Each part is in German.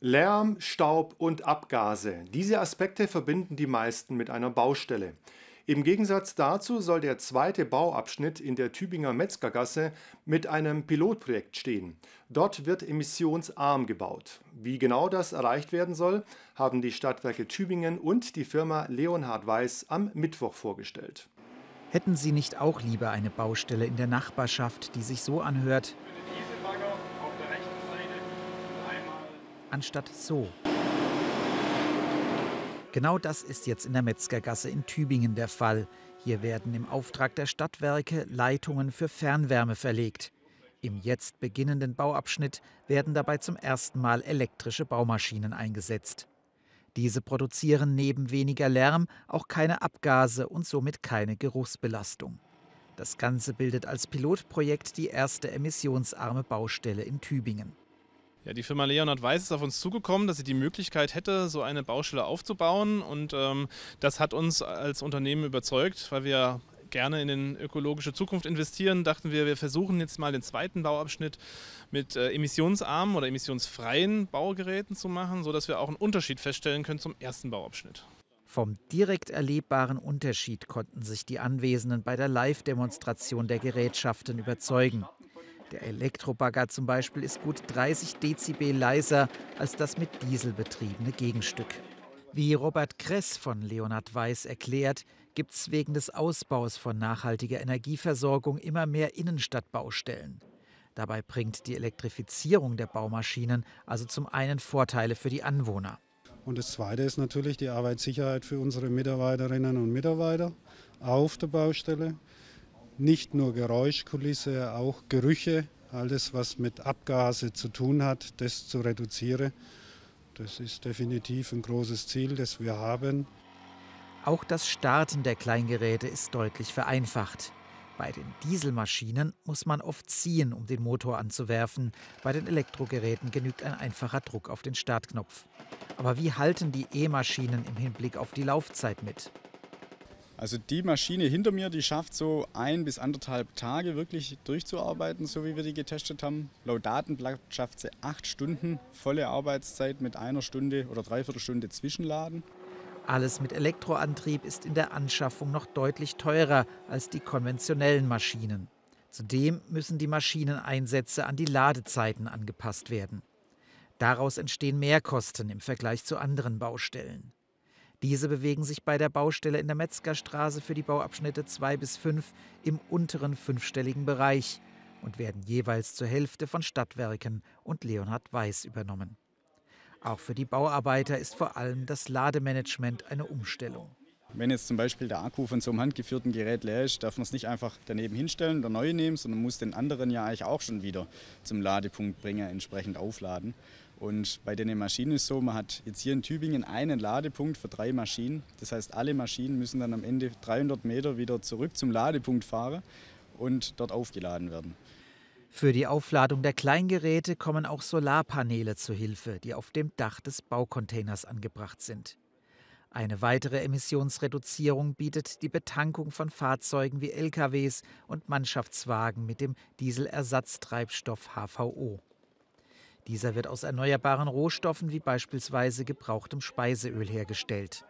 Lärm, Staub und Abgase. Diese Aspekte verbinden die meisten mit einer Baustelle. Im Gegensatz dazu soll der zweite Bauabschnitt in der Tübinger Metzgergasse mit einem Pilotprojekt stehen. Dort wird emissionsarm gebaut. Wie genau das erreicht werden soll, haben die Stadtwerke Tübingen und die Firma Leonhard Weiß am Mittwoch vorgestellt. Hätten Sie nicht auch lieber eine Baustelle in der Nachbarschaft, die sich so anhört? Anstatt so. Genau das ist jetzt in der Metzgergasse in Tübingen der Fall. Hier werden im Auftrag der Stadtwerke Leitungen für Fernwärme verlegt. Im jetzt beginnenden Bauabschnitt werden dabei zum ersten Mal elektrische Baumaschinen eingesetzt. Diese produzieren neben weniger Lärm auch keine Abgase und somit keine Geruchsbelastung. Das Ganze bildet als Pilotprojekt die erste emissionsarme Baustelle in Tübingen. Ja, die Firma Leonhard Weiß ist auf uns zugekommen, dass sie die Möglichkeit hätte, so eine Baustelle aufzubauen. Und ähm, das hat uns als Unternehmen überzeugt, weil wir gerne in eine ökologische Zukunft investieren, dachten wir, wir versuchen jetzt mal den zweiten Bauabschnitt mit äh, emissionsarmen oder emissionsfreien Baugeräten zu machen, sodass wir auch einen Unterschied feststellen können zum ersten Bauabschnitt. Vom direkt erlebbaren Unterschied konnten sich die Anwesenden bei der Live-Demonstration der Gerätschaften überzeugen. Der Elektrobagger zum Beispiel ist gut 30 Dezibel leiser als das mit Diesel betriebene Gegenstück. Wie Robert Kress von Leonhard Weiß erklärt, gibt es wegen des Ausbaus von nachhaltiger Energieversorgung immer mehr Innenstadtbaustellen. Dabei bringt die Elektrifizierung der Baumaschinen also zum einen Vorteile für die Anwohner. Und das Zweite ist natürlich die Arbeitssicherheit für unsere Mitarbeiterinnen und Mitarbeiter auf der Baustelle nicht nur Geräuschkulisse, auch Gerüche, alles was mit Abgase zu tun hat, das zu reduzieren. Das ist definitiv ein großes Ziel, das wir haben. Auch das Starten der Kleingeräte ist deutlich vereinfacht. Bei den Dieselmaschinen muss man oft ziehen, um den Motor anzuwerfen. Bei den Elektrogeräten genügt ein einfacher Druck auf den Startknopf. Aber wie halten die E-Maschinen im Hinblick auf die Laufzeit mit? Also die Maschine hinter mir, die schafft so ein bis anderthalb Tage wirklich durchzuarbeiten, so wie wir die getestet haben. Laut Datenblatt schafft sie acht Stunden volle Arbeitszeit mit einer Stunde oder dreiviertel Stunde Zwischenladen. Alles mit Elektroantrieb ist in der Anschaffung noch deutlich teurer als die konventionellen Maschinen. Zudem müssen die Maschineneinsätze an die Ladezeiten angepasst werden. Daraus entstehen Mehrkosten im Vergleich zu anderen Baustellen. Diese bewegen sich bei der Baustelle in der Metzgerstraße für die Bauabschnitte 2 bis 5 im unteren fünfstelligen Bereich und werden jeweils zur Hälfte von Stadtwerken und Leonhard Weiß übernommen. Auch für die Bauarbeiter ist vor allem das Lademanagement eine Umstellung. Wenn jetzt zum Beispiel der Akku von so einem handgeführten Gerät leer ist, darf man es nicht einfach daneben hinstellen oder neu nehmen, sondern muss den anderen ja eigentlich auch schon wieder zum Ladepunkt bringen, entsprechend aufladen. Und bei den Maschinen ist es so, man hat jetzt hier in Tübingen einen Ladepunkt für drei Maschinen. Das heißt, alle Maschinen müssen dann am Ende 300 Meter wieder zurück zum Ladepunkt fahren und dort aufgeladen werden. Für die Aufladung der Kleingeräte kommen auch Solarpaneele zu Hilfe, die auf dem Dach des Baucontainers angebracht sind. Eine weitere Emissionsreduzierung bietet die Betankung von Fahrzeugen wie LKWs und Mannschaftswagen mit dem Dieselersatztreibstoff HVO. Dieser wird aus erneuerbaren Rohstoffen wie beispielsweise gebrauchtem Speiseöl hergestellt.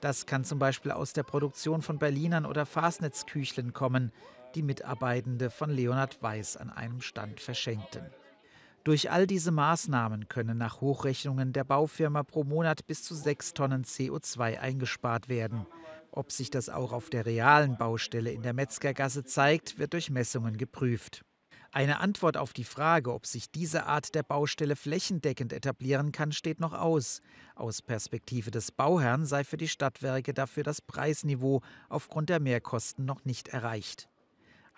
Das kann zum Beispiel aus der Produktion von Berlinern oder Fasnetzküchlen kommen, die Mitarbeitende von Leonhard Weiß an einem Stand verschenkten. Durch all diese Maßnahmen können nach Hochrechnungen der Baufirma pro Monat bis zu sechs Tonnen CO2 eingespart werden. Ob sich das auch auf der realen Baustelle in der Metzgergasse zeigt, wird durch Messungen geprüft. Eine Antwort auf die Frage, ob sich diese Art der Baustelle flächendeckend etablieren kann, steht noch aus. Aus Perspektive des Bauherrn sei für die Stadtwerke dafür das Preisniveau aufgrund der Mehrkosten noch nicht erreicht.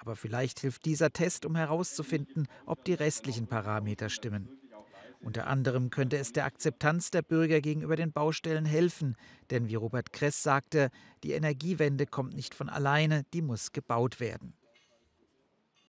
Aber vielleicht hilft dieser Test, um herauszufinden, ob die restlichen Parameter stimmen. Unter anderem könnte es der Akzeptanz der Bürger gegenüber den Baustellen helfen, denn wie Robert Kress sagte, die Energiewende kommt nicht von alleine, die muss gebaut werden.